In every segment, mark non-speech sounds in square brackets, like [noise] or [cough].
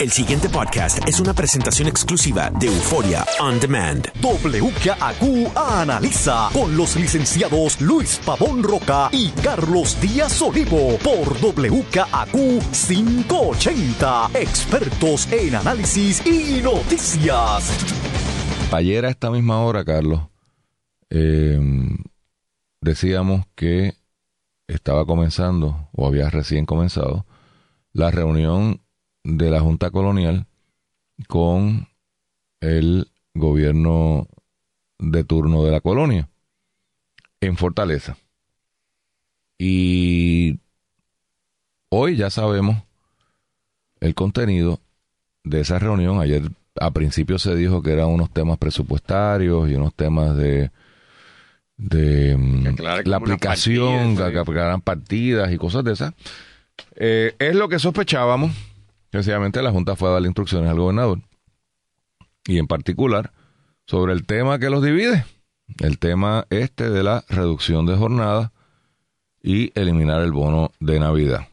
El siguiente podcast es una presentación exclusiva de Euforia On Demand. WKAQ analiza con los licenciados Luis Pavón Roca y Carlos Díaz Olivo por WKAQ 580. Expertos en análisis y noticias. Ayer a esta misma hora, Carlos, eh, decíamos que estaba comenzando, o había recién comenzado, la reunión de la Junta Colonial con el gobierno de turno de la colonia en Fortaleza. Y hoy ya sabemos el contenido de esa reunión. Ayer a principio se dijo que eran unos temas presupuestarios y unos temas de de mm, la aplicación, que, que partidas y cosas de esas. Eh, es lo que sospechábamos. Sencillamente la Junta fue a darle instrucciones al gobernador. Y en particular sobre el tema que los divide. El tema este de la reducción de jornada y eliminar el bono de Navidad.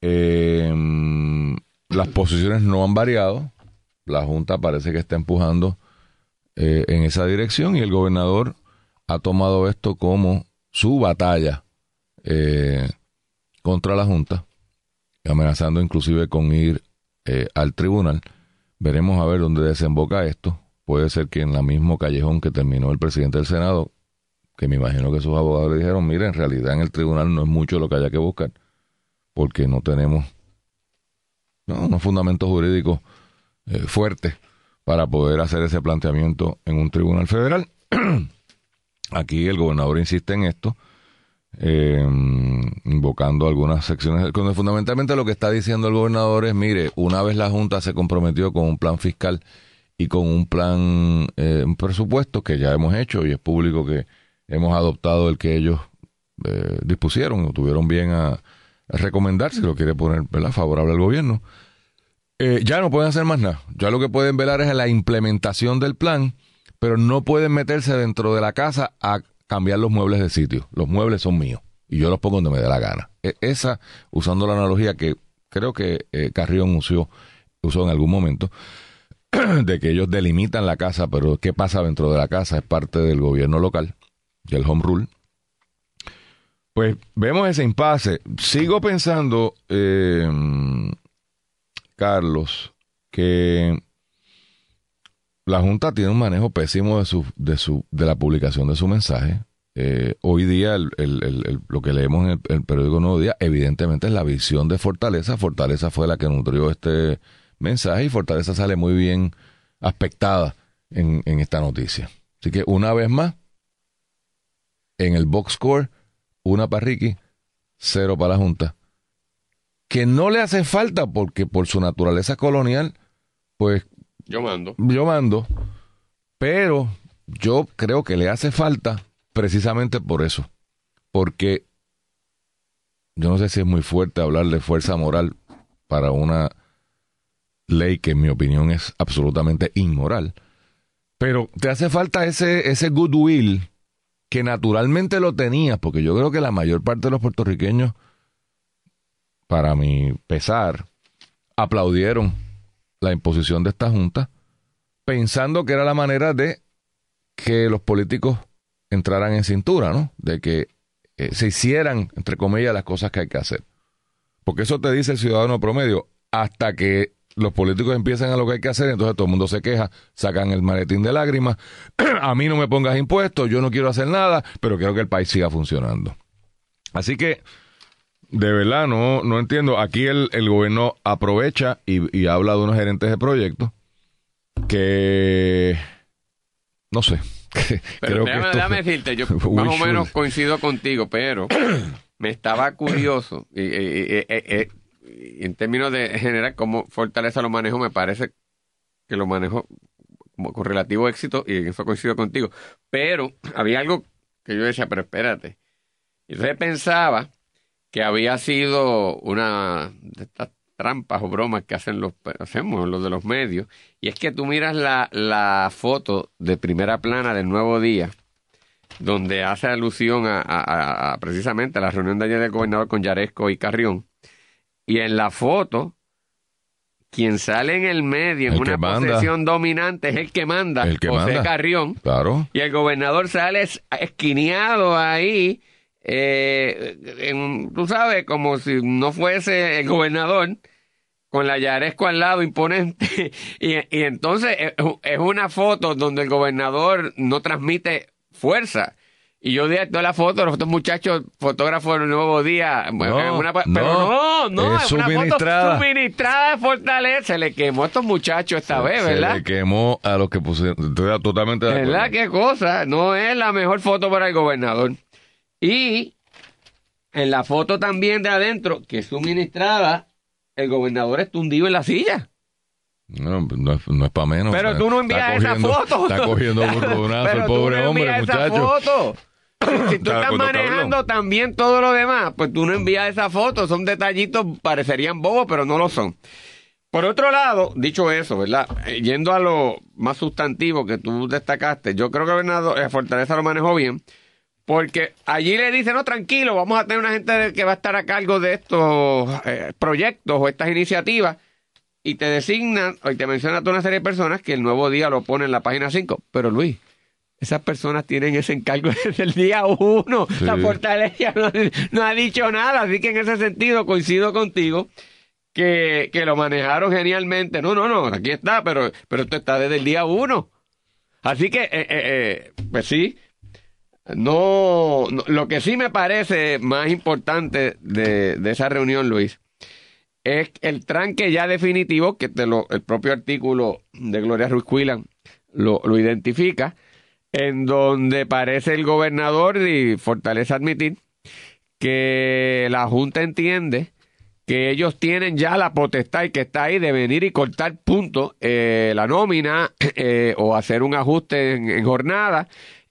Em, las posiciones no han variado. La Junta parece que está empujando eh, en esa dirección y el gobernador ha tomado esto como su batalla eh, contra la Junta, amenazando inclusive con ir eh, al tribunal. Veremos a ver dónde desemboca esto. Puede ser que en la mismo callejón que terminó el presidente del Senado, que me imagino que sus abogados le dijeron, mire, en realidad en el tribunal no es mucho lo que haya que buscar, porque no tenemos no, unos fundamentos jurídicos eh, fuertes para poder hacer ese planteamiento en un tribunal federal. [clears throat] Aquí el gobernador insiste en esto, eh, invocando algunas secciones. Cuando fundamentalmente lo que está diciendo el gobernador es, mire, una vez la Junta se comprometió con un plan fiscal y con un plan, eh, un presupuesto que ya hemos hecho y es público que hemos adoptado el que ellos eh, dispusieron o tuvieron bien a, recomendar, si lo quiere poner favorable al gobierno. ya no pueden hacer más nada. Ya lo que pueden velar es la implementación del plan pero no pueden meterse dentro de la casa a cambiar los muebles de sitio. Los muebles son míos y yo los pongo donde me dé la gana. E, esa, usando la analogía que creo que eh, Carrión usó, usó en algún momento, [clears throat] de que ellos delimitan la casa, pero qué pasa dentro de la casa es parte del gobierno local, del home rule. Pues vemos ese impasse. Sigo pensando, eh, Carlos, que la Junta tiene un manejo pésimo de, su, de, su, de la publicación de su mensaje. Eh, hoy día lo que leemos en el, periódico Nuevo Día, evidentemente es la visión de Fortaleza. Fortaleza fue la que nutrió este mensaje y Fortaleza sale muy bien aspectada en, en esta noticia. Así que una vez más, en el box score, una para Ricky, cero para la Junta. Que no le hace falta porque por su naturaleza colonial, pues yo mando. Yo mando. Pero yo creo que le hace falta precisamente por eso. Porque yo no sé si es muy fuerte hablar de fuerza moral para una ley que en mi opinión es absolutamente inmoral. Pero te hace falta ese, ese goodwill que naturalmente lo tenías, porque yo creo que la mayor parte de los puertorriqueños, para mi pesar, aplaudieron la imposición de esta junta, pensando que era la manera de que los políticos entraran en cintura, ¿no? De que eh, se hicieran, entre comillas, las cosas que hay que hacer. Porque eso te dice el ciudadano promedio, hasta que los políticos empiezan a lo que hay que hacer, entonces todo el mundo se queja, sacan el maletín de lágrimas, [clears throat] a mí no me pongas impuestos, yo no quiero hacer nada, pero quiero que el país siga funcionando. Así que de verdad, no, no entiendo. Aquí el, el gobierno aprovecha y, habla de unos gerentes de proyectos que no sé. [laughs] pero déjame, [laughs] decirte, yo más o menos coincido contigo, pero [clears throat] me estaba curioso y, en términos de general cómo Fortaleza lo manejo, me parece que lo manejo como con relativo éxito y en eso coincido contigo. Pero había algo que yo decía, pero espérate. Y entonces pensaba que había sido una de estas trampas o bromas que hacen los, hacemos los de los medios, y es que tú miras la, la foto de primera plana del Nuevo Día, donde hace alusión a, precisamente a la reunión de ayer del gobernador con Yaresco y Carrión, y en la foto quien sale en el medio en una posesión dominante es el que manda, el que José manda. Carrión. Claro. Y el gobernador sale esquineado ahí, eh, tú sabes, como si no fuese el gobernador, con la Yaresco al lado imponente. [laughs] y, y entonces es una foto donde el gobernador no transmite fuerza. Y yo di toda la foto, los otros muchachos fotógrafos del Nuevo Día. No, una, pero no, no, es, es una suministrada. foto suministrada de Fortaleza. Se le quemó a estos muchachos esta vez, ¿verdad? Se le quemó a los que pusieron. Estoy totalmente de acuerdo. ¿Verdad? Qué cosa. No es la mejor foto para el gobernador. Y en la foto también de adentro, que es suministrada, el gobernador está hundido en la silla. No, no es, no es para menos. Pero tú no envías esa foto. Está cogiendo burronazo [laughs] el pobre no hombre, muchacho. Esa foto. Si tú estás manejando también todo lo demás, pues tú no envías esa foto. Son detallitos, parecerían bobos, pero no lo son. Por otro lado, dicho eso, ¿verdad? Yendo a lo más sustantivo que tú destacaste, yo creo que Bernardo eh, Fortaleza lo manejó bien, porque allí le dice, no, tranquilo, vamos a tener una gente que va a estar a cargo de estos eh, proyectos o estas iniciativas, y te designan, y te menciona toda una serie de personas que el nuevo día lo pone en la página 5. Pero Luis, esas personas tienen ese encargo [laughs] desde el día uno. Sí. La fortaleza no, no, ha dicho nada, así que en ese sentido coincido contigo que, que, lo manejaron genialmente. No, no, no, aquí está, pero, pero esto está desde el día uno. Así que, eh, eh, eh, pues sí, no, lo que sí me parece más importante de, esa reunión, Luis, es el tranque ya definitivo, que el propio artículo de Gloria Ruiz Cuilan lo, identifica, en donde parece el gobernador y Fortaleza admitir que la Junta entiende que ellos tienen ya la potestad y que está ahí de venir y cortar punto eh, la nómina eh, o hacer un ajuste en jornada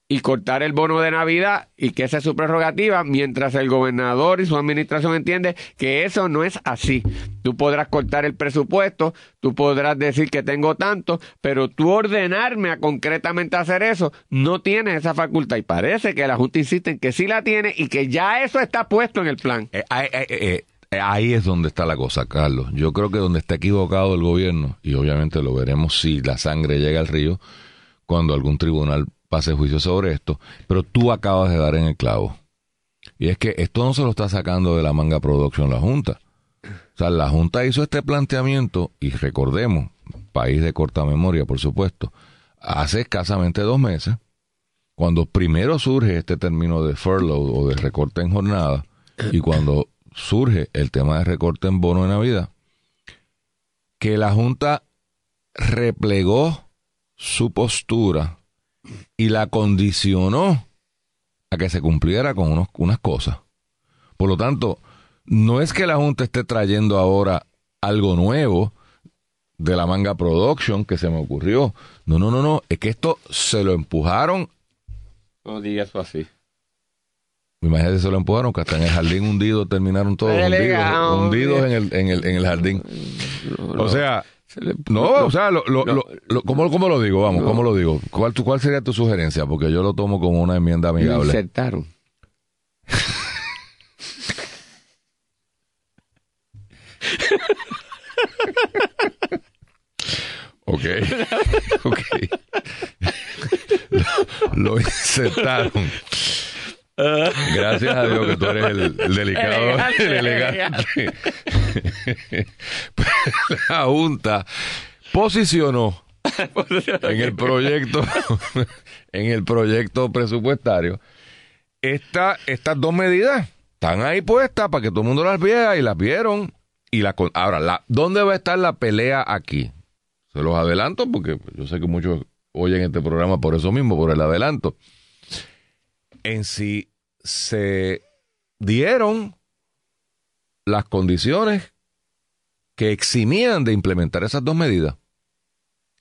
y cortar el bono de Navidad y que esa es su prerrogativa, mientras el gobernador y su administración entiende que eso no es así. Tú podrás cortar el presupuesto, tú podrás decir que tengo tanto, pero tú ordenarme a concretamente hacer eso, no tienes esa facultad. Y parece que la Junta insiste en que sí la tiene y que ya eso está puesto en el plan. Eh, eh, eh, ahí es donde está la cosa, Carlos. Yo creo que donde está equivocado el gobierno, y obviamente lo veremos si la sangre llega al río, cuando algún tribunal pase juicio sobre esto, pero tú acabas de dar en el clavo. Y es que esto no se lo está sacando de la manga production la Junta. O sea, la Junta hizo este planteamiento, y recordemos, país de corta memoria, por supuesto, hace escasamente dos meses, cuando primero surge este término de furlough o de recorte en jornada, y cuando surge el tema de recorte en bono de Navidad, que la Junta replegó su postura y la condicionó a que se cumpliera con unos, unas cosas. Por lo tanto, no es que la Junta esté trayendo ahora algo nuevo de la manga production que se me ocurrió. No, no, no, no. Es que esto se lo empujaron. No digas eso así. Imagínate, se lo empujaron, que hasta en el jardín hundido terminaron todos hundidos, hundidos en el, en, el, en el jardín. O sea, no, o sea, lo, lo, lo, lo ¿cómo, ¿cómo, lo digo? Vamos, ¿cómo lo digo? ¿Cuál, ¿Cuál sería tu sugerencia? Porque yo lo tomo como una enmienda amigable. Insertaron. ok. [laughs] ok. lo, insertaron. Gracias a Dios que tú eres el, el delicado, elegante, [laughs] el elegante. [laughs] La Junta [laughs] posicionó en el proyecto, en el proyecto presupuestario, esta, estas dos medidas están ahí puestas para que todo el mundo las vea y las vieron. Y la, ahora, la, ¿dónde va a estar la pelea aquí? Se los adelanto porque yo sé que muchos oyen este programa por eso mismo, por el adelanto en si se dieron las condiciones que eximían de implementar esas dos medidas.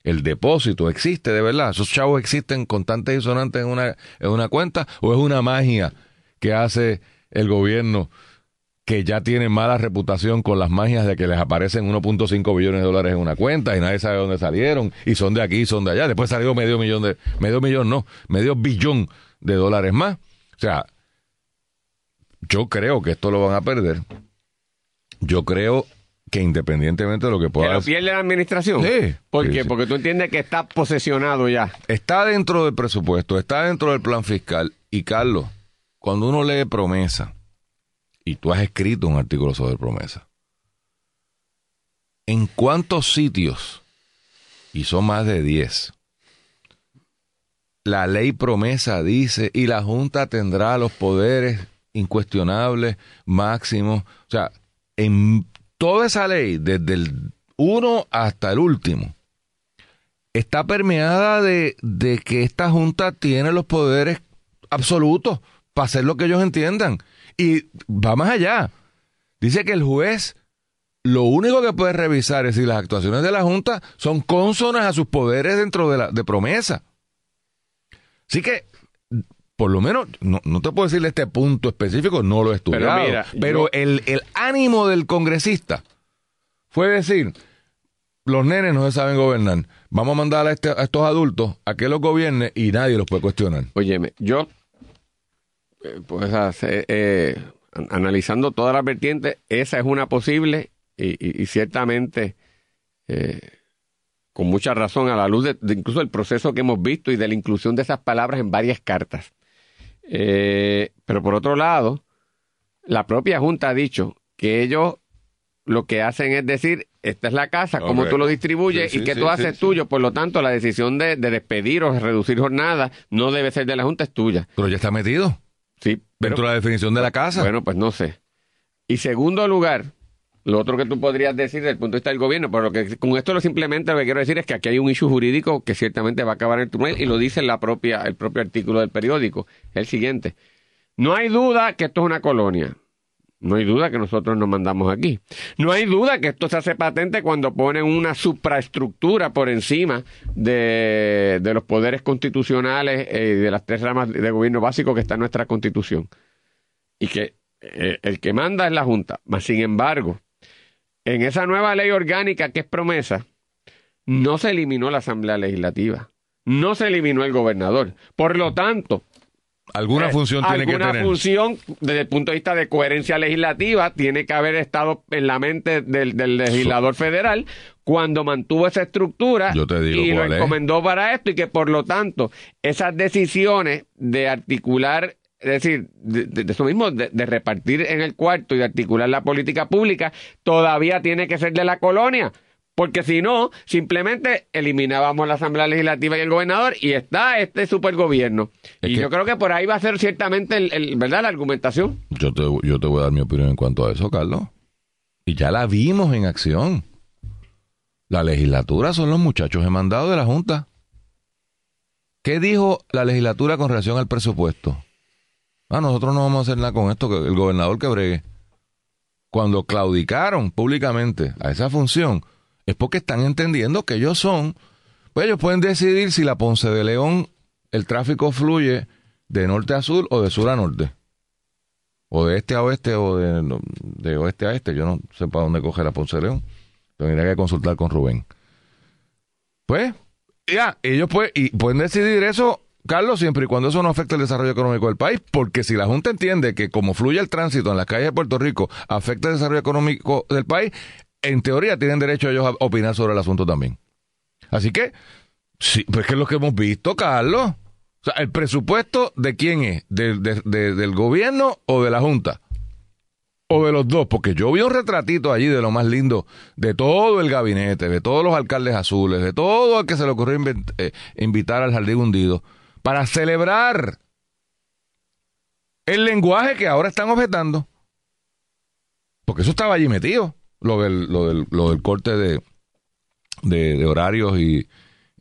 El depósito existe de verdad. Esos chavos existen constantes y sonantes en una, en una cuenta o es una magia que hace el gobierno que ya tiene mala reputación con las magias de que les aparecen 1.5 billones de dólares en una cuenta y nadie sabe dónde salieron y son de aquí y son de allá. Después salió medio millón de, medio millón no, medio billón de dólares más. O sea, yo creo que esto lo van a perder. Yo creo que independientemente de lo que pueda... ¿Que lo pierde la administración? Sí. ¿Por Sí, qué? sí. Porque tú entiendes que está posesionado ya. Está dentro del presupuesto, está dentro del plan fiscal. Y Carlos, cuando uno lee promesa, y tú has escrito un artículo sobre promesa, ¿en cuántos sitios, y son más de 10, la ley promesa dice, y la Junta tendrá los poderes incuestionables máximos? O sea, en toda esa ley, desde el 1 hasta el último, está permeada de, de que esta Junta tiene los poderes absolutos para hacer lo que ellos entiendan. Y va más allá. Dice que el juez lo único que puede revisar es si las actuaciones de la Junta son cónsonas a sus poderes dentro de la de promesa. Así que, por lo menos, no, no te puedo decirle este punto específico, no lo he estudiado. mira, pero yo- el, el ánimo del congresista fue decir, los nenes no se saben gobernar. Vamos a mandar a, este- a estos adultos a que los gobierne y nadie los puede cuestionar. Óyeme, yo, eh, pues, eh, an- analizando todas las vertientes, esa es una posible y, y- y ciertamente eh, con mucha razón a la luz de, de incluso el proceso que hemos visto y de la inclusión de esas palabras en varias cartas. Eh, pero por otro lado, la propia Junta ha dicho que ellos lo que hacen es decir, esta es la casa, cómo Correcto. tú lo distribuyes Sí, y que sí, tú haces tuyo. Por lo tanto, la decisión de, de despedir o reducir jornada no debe ser de la Junta, es tuya. Pero ya está metido Sí, pero, dentro de la definición de la casa. bueno, pues no sé. Y segundo lugar, lo otro que tú podrías decir desde el punto de vista del gobierno, pero que con esto lo simplemente lo que quiero decir es que aquí hay un issue jurídico que ciertamente va a acabar en el tribunal y lo dice la propia, el propio artículo del periódico. El siguiente. No hay duda que esto es una colonia. No hay duda que nosotros nos mandamos aquí. No hay duda que esto se hace patente cuando ponen una supraestructura por encima de, de los poderes constitucionales eh, y de las tres ramas de gobierno básico que está en nuestra constitución. Y que eh, el que manda es la Junta. Mas, sin embargo, en esa nueva ley orgánica que es promesa, no se eliminó la Asamblea Legislativa. No se eliminó el gobernador. Por lo tanto, Alguna eh, función tiene que alguna tener. función, desde el punto de vista de coherencia legislativa, tiene que haber estado en la mente del, del legislador federal cuando mantuvo esa estructura Yo te digo y lo es. encomendó para esto y que por lo tanto esas decisiones de articular, es decir, de, de- de eso mismo, de, de repartir en el cuarto y de articular la política pública, todavía tiene que ser de la colonia. Porque si no, simplemente eliminábamos la Asamblea Legislativa y el gobernador y está este supergobierno. Es y yo creo que por ahí va a ser ciertamente el, el- ¿verdad? la argumentación. Yo te, yo te voy a dar mi opinión en cuanto a eso, Carlos. Y ya la vimos en acción. La legislatura son los muchachos de mandado de la Junta. ¿Qué dijo la legislatura con relación al presupuesto? Ah, nosotros no vamos a hacer nada con esto, que el gobernador que bregue. Cuando claudicaron públicamente a esa función, es porque están entendiendo que ellos son, pues ellos pueden decidir si la Ponce de León, el tráfico fluye de norte a sur o de sur a norte o de este a oeste o de, oeste a este. Yo no sé para dónde coge la Ponce de León. Tendría que consultar con Rubén. Pues, ya, ellos pues, y pueden decidir eso, Carlos, siempre y cuando eso no afecte el desarrollo económico del país, porque si la Junta entiende que como fluye el tránsito en las calles de Puerto Rico afecta el desarrollo económico del país, en teoría tienen derecho ellos a opinar sobre el asunto también. Así que, sí, pues que es lo que hemos visto, Carlos. O sea, ¿el presupuesto de quién es? ¿De- de- de- ¿Del gobierno o de la Junta? O de los dos, porque yo vi un retratito allí de lo más lindo de todo el gabinete, de todos los alcaldes azules, de todo el que se le ocurrió eh, invitar al jardín hundido, para celebrar el lenguaje que ahora están objetando. Porque eso estaba allí metido, lo del, lo del, lo del corte de, de, de horarios y,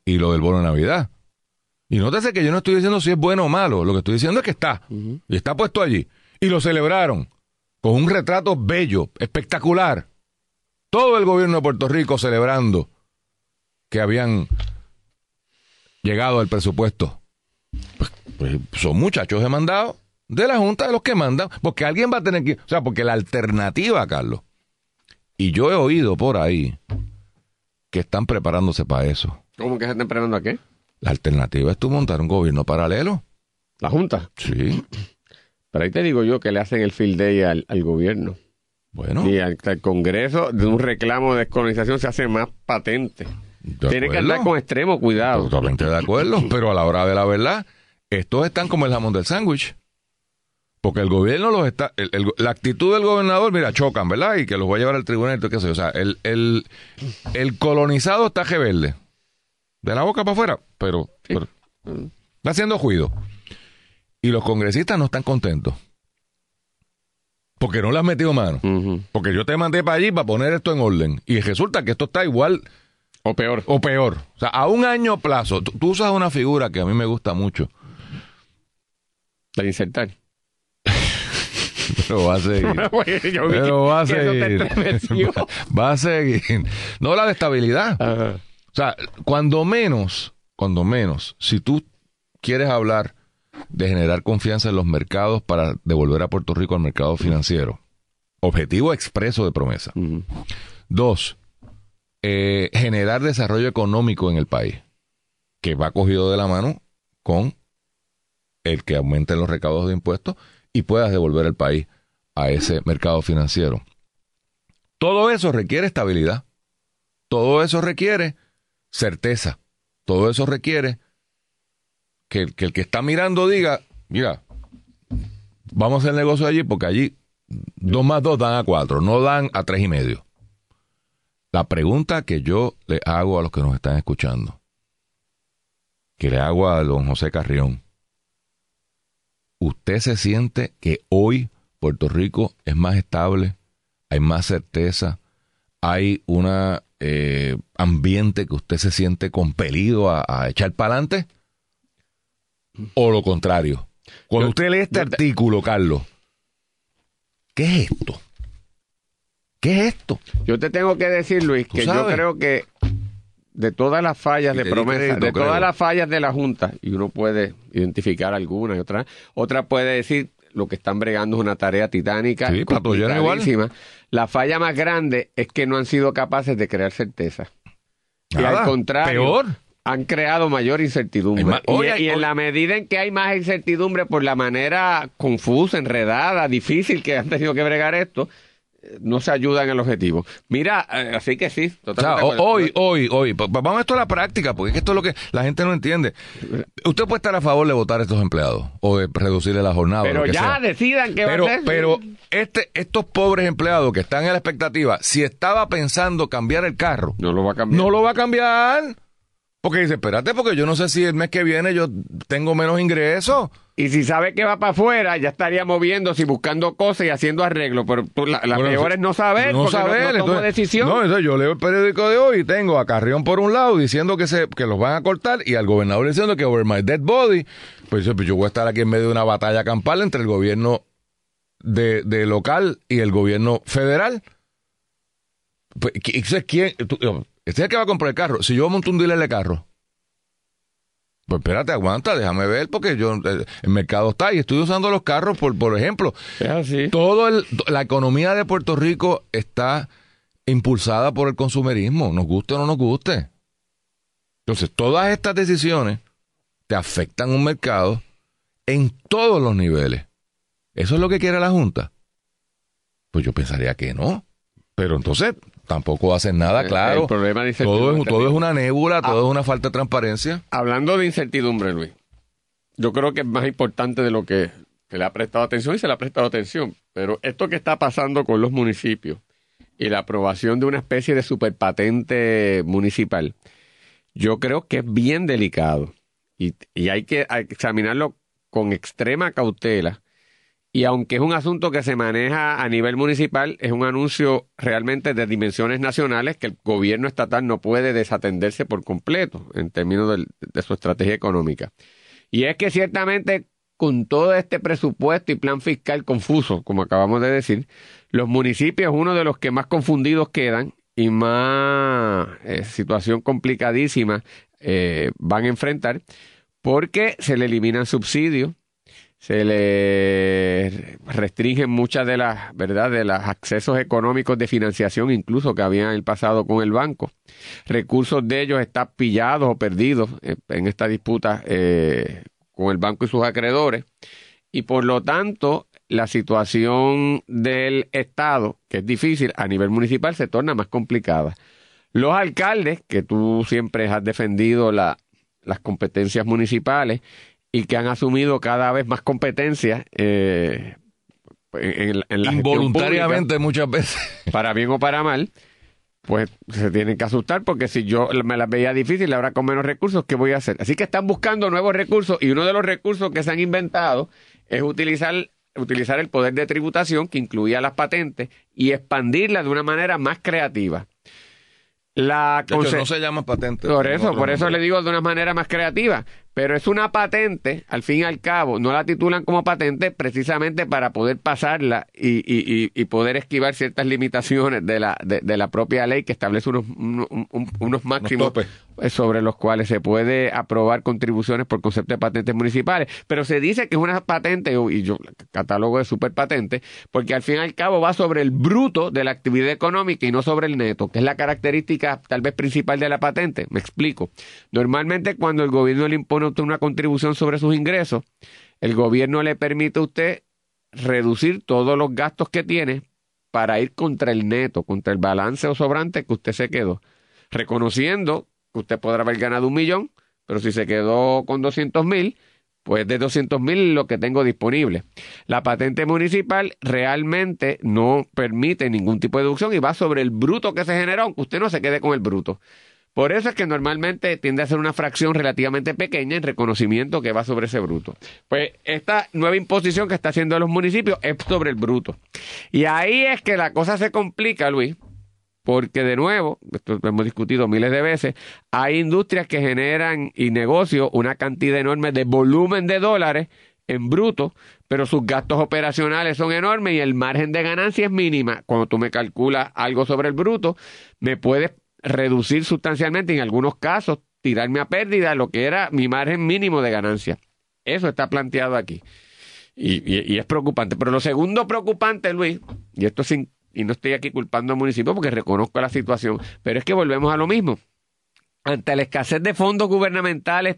y lo del bono de Navidad. Y nótese que yo no estoy diciendo si es bueno o malo, lo que estoy diciendo es que está. Y está puesto allí. Y lo celebraron con un retrato bello, espectacular. Todo el gobierno de Puerto Rico celebrando que habían llegado al presupuesto. Pues, pues, son muchachos demandados de la Junta de los que mandan, porque alguien va a tener que... O sea, porque la alternativa, Carlos, y yo he oído por ahí que están preparándose para eso. ¿Cómo que se están esperando a qué? La alternativa es tú montar un gobierno paralelo. La Junta. Sí. Pero ahí te digo yo que le hacen el field day al, al gobierno. Bueno. Y el, Congreso de un reclamo de descolonización se hace más patente. Tiene que andar con extremo cuidado. Totalmente de acuerdo, [clears throat] pero a la hora de la verdad, estos están como el jamón del sándwich. Porque el gobierno los está. la actitud del gobernador, mira, chocan, ¿verdad? Y que los va a llevar al tribunal y qué sé O sea, el, el, el colonizado está rebelde. De la boca para afuera, pero, está haciendo juicio. Y los congresistas no están contentos. Porque no le has metido mano. Porque yo te mandé para allí para poner esto en orden. Y resulta que esto está igual. O peor. O peor. O sea, a un año plazo. Tú, usas una figura que a mí me gusta mucho. La insertar. [laughs] Pero va a seguir. [laughs] Pero va a seguir. [laughs] Va, a seguir. No la de estabilidad. O sea, cuando menos, cuando menos, si tú quieres hablar de generar confianza en los mercados para devolver a Puerto Rico al mercado financiero, objetivo expreso de promesa. Dos, eh, generar desarrollo económico en el país, que va cogido de la mano con el que aumente los recaudos de impuestos y puedas devolver el país a ese mercado financiero. Todo eso requiere estabilidad. Todo eso requiere certeza. Todo eso requiere que, el que está mirando diga, mira, vamos a hacer negocio allí porque allí dos más dos dan a cuatro, no dan a tres y medio. La pregunta que yo le hago a los que nos están escuchando, que le hago a don José Carrión, ¿usted se siente que hoy Puerto Rico es más estable, hay más certeza, hay un eh, ambiente que usted se siente compelido a, echar para adelante? ¿O lo contrario? Cuando usted lee este artículo, Carlos, ¿qué es esto? ¿Qué es esto? Yo te tengo que decir, Luis, que yo creo que de todas las fallas de promesa, de todas las fallas de la Junta, y uno puede identificar algunas y otras, otra puede decir lo que están bregando es una tarea titánica. Sí, igual. La falla más grande es que no han sido capaces de crear certeza. y al contrario, peor. han creado mayor incertidumbre. y, en la medida en que hay más incertidumbre por la manera confusa, enredada, difícil que han tenido que bregar esto, no se ayudan en el objetivo. Mira, eh, así que sí. hoy, hoy, hoy, vamos a esto a la práctica, porque esto es lo que la gente no entiende. Usted puede estar a favor de votar a estos empleados o de reducirle la jornada. Pero ya decidan qué pero, va a hacer. Pero este, estos pobres empleados que están en la expectativa, si estaba pensando cambiar el carro, no lo va a cambiar. No lo va a cambiar. Porque dice, espérate, porque yo no sé si el mes que viene yo tengo menos ingresos. Y si sabe que va para afuera, ya estaría moviéndose y buscando cosas y haciendo arreglos. Pero la, peor es no saber, no saber, no, decisión. No, entonces yo leo el periódico de hoy y tengo a Carrión por un lado diciendo que se que los van a cortar y al gobernador diciendo que over my dead body. Pues, pues yo voy a estar aquí en medio de una batalla campal entre el gobierno de, de local y el gobierno federal. Pues, ¿quién? este es el que va a comprar el carro. Si yo monto un dealer de carro pues espérate, aguanta, déjame ver, porque yo eh, el mercado está y estoy usando los carros, por, por ejemplo. Todo el, la economía de Puerto Rico está impulsada por el consumerismo, nos guste o no nos guste. Entonces, todas estas decisiones te afectan un mercado en todos los niveles. ¿Eso es lo que quiere la Junta? Pues yo pensaría que no. Pero entonces, tampoco hacen nada, claro. todo, es, todo es una nébula, todo es una falta de transparencia. Hablando de incertidumbre, Luis, yo creo que es más importante de lo que se le ha prestado atención y se le ha prestado atención. Pero esto que está pasando con los municipios y la aprobación de una especie de superpatente municipal, yo creo que es bien delicado y, y hay que examinarlo con extrema cautela y aunque es un asunto que se maneja a nivel municipal, es un anuncio realmente de dimensiones nacionales que el gobierno estatal no puede desatenderse por completo en términos de, su estrategia económica. Y es que ciertamente con todo este presupuesto y plan fiscal confuso, como acabamos de decir, los municipios uno de los que más confundidos quedan y más eh, situación complicadísima eh, van a enfrentar porque se le eliminan subsidios, se le restringen muchas de las, ¿verdad?, de los accesos económicos de financiación incluso que habían en el pasado con el banco. Recursos de ellos están pillados o perdidos en esta disputa eh, con el banco y sus acreedores. Y por lo tanto, la situación del Estado, que es difícil, a nivel municipal se torna más complicada. Los alcaldes, que tú siempre has defendido la, las competencias municipales y que han asumido cada vez más competencias eh, en, la involuntariamente muchas veces [laughs] para bien o para mal pues se tienen que asustar porque si yo me las veía difícil ahora con menos recursos qué voy a hacer así que están buscando nuevos recursos y uno de los recursos que se han inventado es utilizar utilizar el poder de tributación que incluía las patentes y expandirla de una manera más creativa la no se llama patente. Por eso, por eso le digo de una manera más creativa. Pero es una patente, al fin y al cabo, no la titulan como patente precisamente para poder pasarla y, y, y poder esquivar ciertas limitaciones de la, de, la propia ley que establece unos, unos, máximos sobre los cuales se puede aprobar contribuciones por concepto de patentes municipales. Pero se dice que es una patente, y yo catálogo de super patente, porque al fin y al cabo va sobre el bruto de la actividad económica y no sobre el neto, que es la característica tal vez principal de la patente. Me explico. Normalmente cuando el gobierno le impone una contribución sobre sus ingresos, el gobierno le permite a usted reducir todos los gastos que tiene para ir contra el neto, contra el balance o sobrante que usted se quedó, reconociendo que usted podrá haber ganado un millón, pero si se quedó con 200 mil, pues de 200 mil lo que tengo disponible. La patente municipal realmente no permite ningún tipo de deducción y va sobre el bruto que se generó, aunque usted no se quede con el bruto. Por eso es que normalmente tiende a ser una fracción relativamente pequeña en reconocimiento que va sobre ese bruto. Pues esta nueva imposición que está haciendo los municipios es sobre el bruto. Y ahí es que la cosa se complica, Luis, porque de nuevo, esto lo hemos discutido miles de veces, hay industrias que generan y negocios una cantidad enorme de volumen de dólares en bruto, pero sus gastos operacionales son enormes y el margen de ganancia es mínima. Cuando tú me calculas algo sobre el bruto, me puedes reducir sustancialmente, en algunos casos, tirarme a pérdida lo que era mi margen mínimo de ganancia. Eso está planteado aquí. Y, es preocupante. Pero lo segundo preocupante, Luis, y esto sin, y no estoy aquí culpando al municipio porque reconozco la situación, pero es que volvemos a lo mismo. Ante la escasez de fondos gubernamentales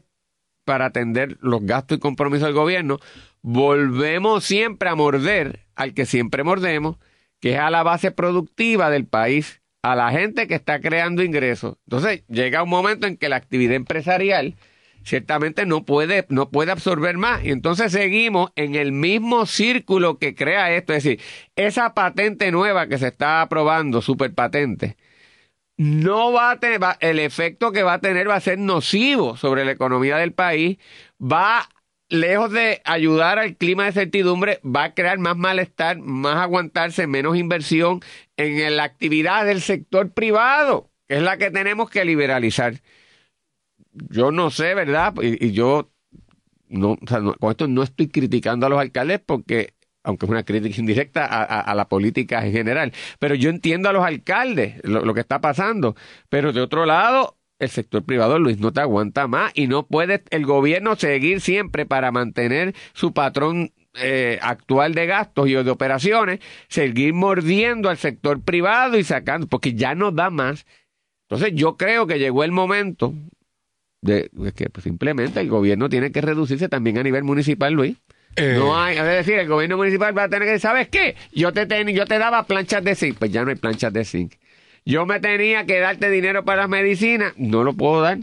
para atender los gastos y compromisos del gobierno, volvemos siempre a morder al que siempre mordemos, que es a la base productiva del país a la gente que está creando ingresos. Entonces, llega un momento en que la actividad empresarial ciertamente no puede, no puede absorber más. Y entonces seguimos en el mismo círculo que crea esto. Es decir, esa patente nueva que se está aprobando, super patente, no va a tener, el efecto que va a tener va a ser nocivo sobre la economía del país, va lejos de ayudar al clima de certidumbre, va a crear más malestar, más aguantarse, menos inversión en la actividad del sector privado, que es la que tenemos que liberalizar. Yo no sé, ¿verdad? Y, yo no, con esto no estoy criticando a los alcaldes porque aunque es una crítica indirecta a, la política en general. Pero yo entiendo a los alcaldes lo, que está pasando. Pero de otro lado, el sector privado, Luis, no te aguanta más y no puede el gobierno seguir siempre para mantener su patrón eh, actual de gastos y de operaciones, seguir mordiendo al sector privado y sacando, porque ya no da más. Entonces yo creo que llegó el momento de, que pues, simplemente el gobierno tiene que reducirse también a nivel municipal, Luis. Eh. No hay, es decir, el gobierno municipal va a tener que, ¿sabes qué? Yo te, ten, yo te daba planchas de zinc, pues ya no hay planchas de zinc. Yo me tenía que darte dinero para las medicinas, no lo puedo dar.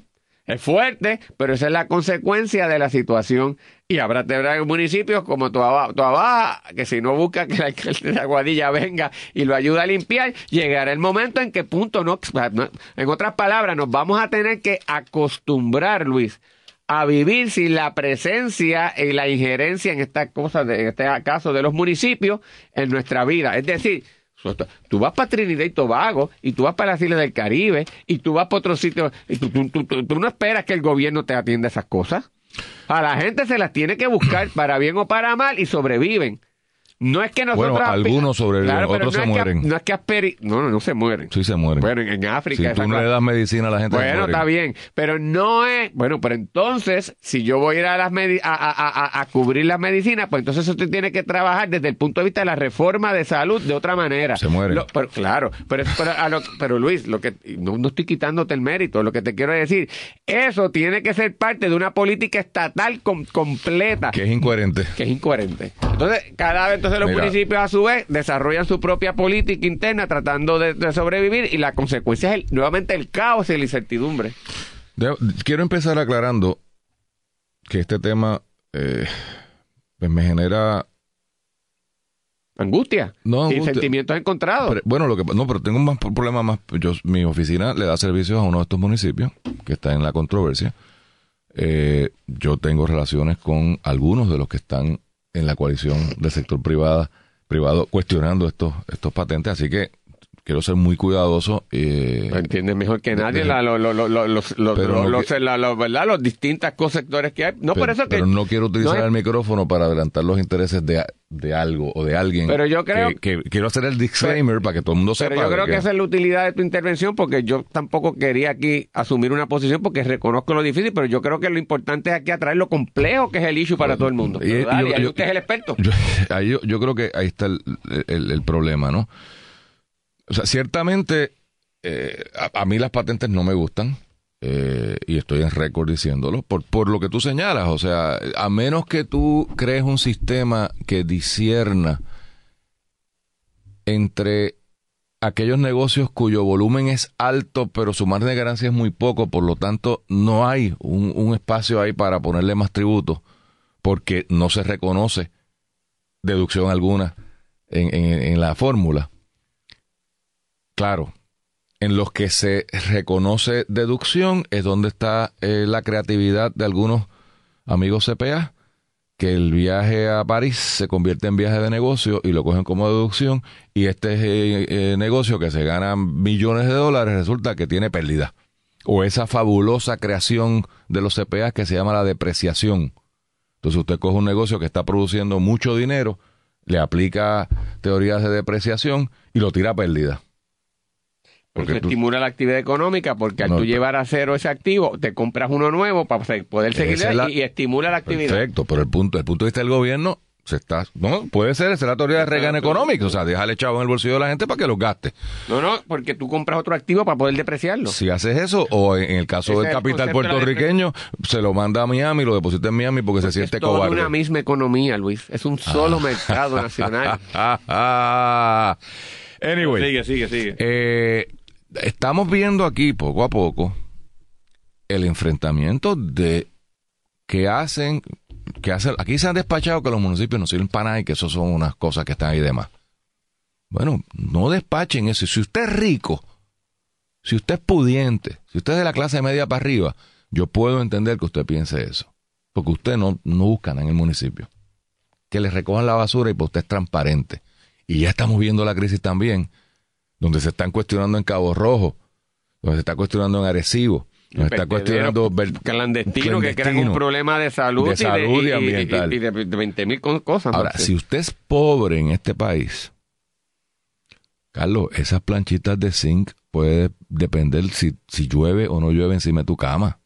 Es fuerte, pero esa es la consecuencia de la situación. Y habrá, municipios como Tuabá, que si no busca que el alcalde de Aguadilla venga y lo ayude a limpiar, llegará el momento en que punto no, en otras palabras, nos vamos a tener que acostumbrar, Luis, a vivir sin la presencia y la injerencia en estas cosas, en este caso de los municipios, en nuestra vida. Es decir, Tú vas para Trinidad y Tobago, y tú vas para las Islas del Caribe, y tú vas para otros sitios, y tú, tú, no esperas que el gobierno te atienda esas cosas. A la gente se las tiene que buscar para bien o para mal y sobreviven. No es que nosotros. Bueno, algunos sobreviven, otros se mueren. no es que asperi... No, no, no se mueren. Sí se mueren. Bueno, en, África. Si tú no le das medicina a la gente. Bueno, está bien. Pero no es. Bueno, pero entonces, si yo voy a ir a, las a, a, cubrir las medicinas, pues entonces usted tiene que trabajar desde el punto de vista de la reforma de salud de otra manera. Se mueren. pero, claro. Pero, pero, pero, Luis, lo que no, no estoy quitándote el mérito. Lo que te quiero decir, eso tiene que ser parte de una política estatal completa. Que es incoherente. Que es incoherente. Entonces, cada vez entonces los municipios a su vez desarrollan su propia política interna tratando de, sobrevivir y la consecuencia es nuevamente el caos y la incertidumbre. quiero empezar aclarando que este tema eh, pues me genera angustia y sentimientos encontrados. bueno, lo que no, pero tengo un problema más. Yo, mi oficina le da servicios a uno de estos municipios que está en la controversia. Eh, yo tengo relaciones con algunos de los que están en la coalición del sector privado, privado cuestionando estos, estos patentes, así que quiero ser muy cuidadoso. Eh, Entiendes mejor que nadie la, lo, lo, los, ¿verdad? los distintas sectores que hay. No pero, por eso pero no quiero utilizar el micrófono para adelantar los intereses de, de algo o de alguien. Pero yo creo que, quiero hacer el disclaimer para que todo el mundo sepa. Pero yo creo que, esa es la utilidad de tu intervención porque yo tampoco quería aquí asumir una posición porque reconozco lo difícil, pero yo creo que lo importante es aquí atraer lo complejo que es el issue para todo el mundo. Y, ahí usted es el experto. [laughs] Yo, yo, creo que ahí está el, el, el problema, ¿no? O sea, ciertamente eh, a, mí las patentes no me gustan. Eh, y estoy en récord diciéndolo, por, por lo que tú señalas, o sea, a menos que tú crees un sistema que disierna entre aquellos negocios cuyo volumen es alto, pero su margen de ganancia es muy poco, por lo tanto, no hay un, espacio ahí para ponerle más tributo, porque no se reconoce deducción alguna en la fórmula. Claro, en los que se reconoce deducción es donde está eh, la creatividad de algunos amigos CPA, que el viaje a París se convierte en viaje de negocio y lo cogen como deducción, y este eh, eh, negocio que se gana millones de dólares resulta que tiene pérdida. O esa fabulosa creación de los CPA que se llama la depreciación. Entonces usted coge un negocio que está produciendo mucho dinero, le aplica teorías de depreciación y lo tira a pérdida. Porque estimula la actividad económica, porque al tú llevar a cero ese activo, te compras uno nuevo para poder seguir y, estimula la actividad. Perfecto, pero el punto, el punto de vista del gobierno se está, no, puede ser, esa es la teoría de Reagan Economics, o sea, déjale chavo en el bolsillo de la gente para que lo gaste. No, no, porque tú compras otro activo para poder depreciarlo. Si haces eso, o en el caso del capital puertorriqueño, se lo manda a Miami, lo deposita en Miami porque, se siente cobarde. Es una misma economía, Luis, es un solo ah. mercado [laughs] nacional. anyway. Sigue, sigue, sigue. Eh, estamos viendo aquí poco a poco el enfrentamiento de que hacen, hacen, aquí se han despachado que los municipios no sirven para nada y que eso son unas cosas que están ahí de más. Bueno, no despachen eso. Si usted es rico, si usted es pudiente, si usted es de la clase media para arriba, yo puedo entender que usted piense eso. Porque usted no, no busca en el municipio. Que le recojan la basura y pues usted es transparente. Y ya estamos viendo la crisis también donde se están cuestionando en Cabo Rojo, donde se está cuestionando en Arecibo, donde se está cuestionando clandestino, que crean un problema de salud, de salud y, ambiental. Y, de, 20 mil cosas. Ahora, si usted es pobre en este país, Carlos, esas planchitas de zinc puede depender si, si llueve o no llueve encima de tu cama.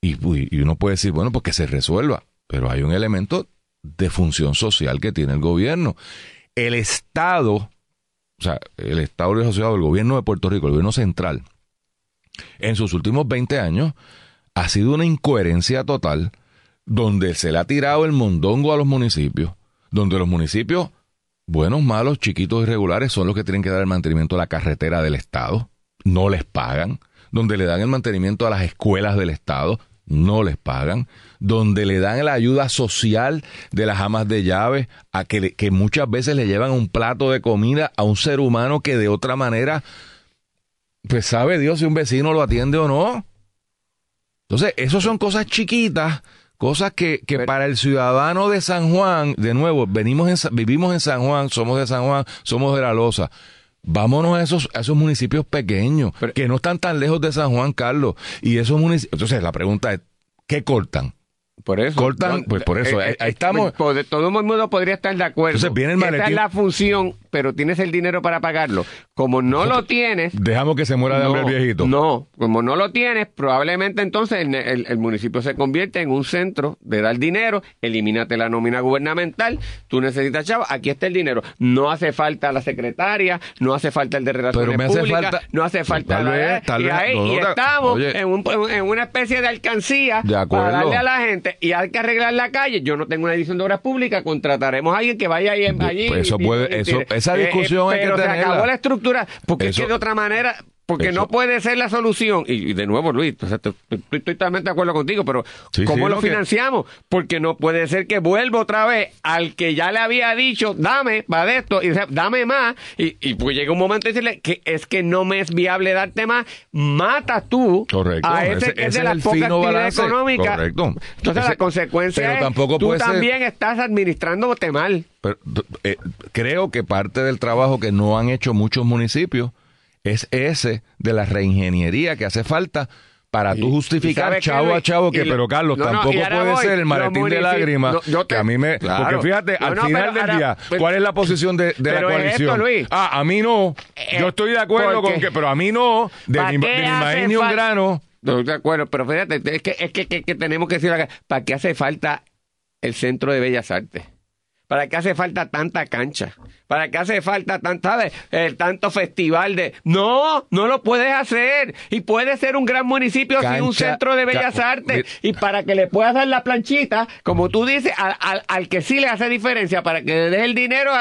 Y, y uno puede decir, bueno, pues que se resuelva, pero hay un elemento de función social que tiene el gobierno. El Estado o sea, el Estado asociado, el gobierno de Puerto Rico, el gobierno central, en sus últimos 20 años, ha sido una incoherencia total donde se le ha tirado el mondongo a los municipios, donde los municipios, buenos, malos, chiquitos, irregulares, son los que tienen que dar el mantenimiento a la carretera del Estado, no les pagan, donde le dan el mantenimiento a las escuelas del Estado, no les pagan, donde le dan la ayuda social de las amas de llave, a que, que muchas veces le llevan un plato de comida a un ser humano que de otra manera, pues sabe Dios si un vecino lo atiende o no. Entonces, eso son cosas chiquitas, cosas que, que para el ciudadano de San Juan, de nuevo, venimos en, vivimos en San Juan, somos de San Juan, somos de la Loza. Vámonos a esos, a esos municipios pequeños, que no están tan lejos de San Juan, Carlos. Y esos municipios. Entonces, la pregunta es: ¿qué cortan? Por eso. Cortan, pues por eso. Eh, ahí, eh, estamos. Pues, todo el mundo podría estar de acuerdo. Entonces viene el Esa es la función pero tienes el dinero para pagarlo. Como no lo tienes... Dejamos que se muera de hambre el viejito. No, como no lo tienes, probablemente entonces el, municipio se convierte en un centro de dar dinero, elimínate la nómina gubernamental, tú necesitas chavo, aquí está el dinero. No hace falta la secretaria, no hace falta el de relaciones públicas, no hace falta la... y, ahí, y estamos en, una especie de alcancía para darle a la gente y hay que arreglar la calle. Yo no tengo una edición de obras públicas, contrataremos a alguien que vaya ahí, allí. Pues eso puede, eso, esa eh, discusión es que se acabó la estructura, porque es que de otra manera porque no puede ser la solución. Y, de nuevo, Luis, estoy, totalmente de acuerdo contigo, pero ¿cómo lo financiamos? Porque no puede ser que vuelva otra vez al que ya le había dicho, dame para de esto, y dame más. Y, y pues llega un momento y decirle que es que no me es viable darte más. Mata tú a ese, que es de las pocas actividades económicas. Correcto. Entonces la consecuencia es tampoco tú también estás administrándote mal. Pero, eh, creo que parte del trabajo que no han hecho muchos municipios es ese de la reingeniería que hace falta para tú justificar chavo a chavo que, pero Carlos, tampoco puede ser el maletín de lágrimas que a mí me... porque fíjate, al final del día, pues, ¿cuál es la posición de, la coalición? ah, a mí no. Eh, yo estoy de acuerdo con que, pero a mí no, de ni, maíz ni un grano. No, de acuerdo, pero fíjate, es que, es que, que tenemos que decir ¿para qué hace falta el Centro de Bellas Artes? ¿Para qué hace falta tanta cancha? ¿Para qué hace falta tanta, El tanto festival de... No, no lo puedes hacer. Y puede ser un gran municipio sin un centro de bellas artes. Y para que le puedas dar la planchita, como tú dices, al, que sí le hace diferencia, para que le des el dinero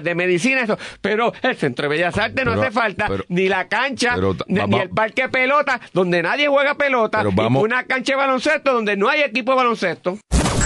de medicina, eso. Pero el centro de bellas artes no hace falta ni la cancha, ni, el parque pelota, donde nadie juega pelota, ni una cancha de baloncesto donde no hay equipo de baloncesto.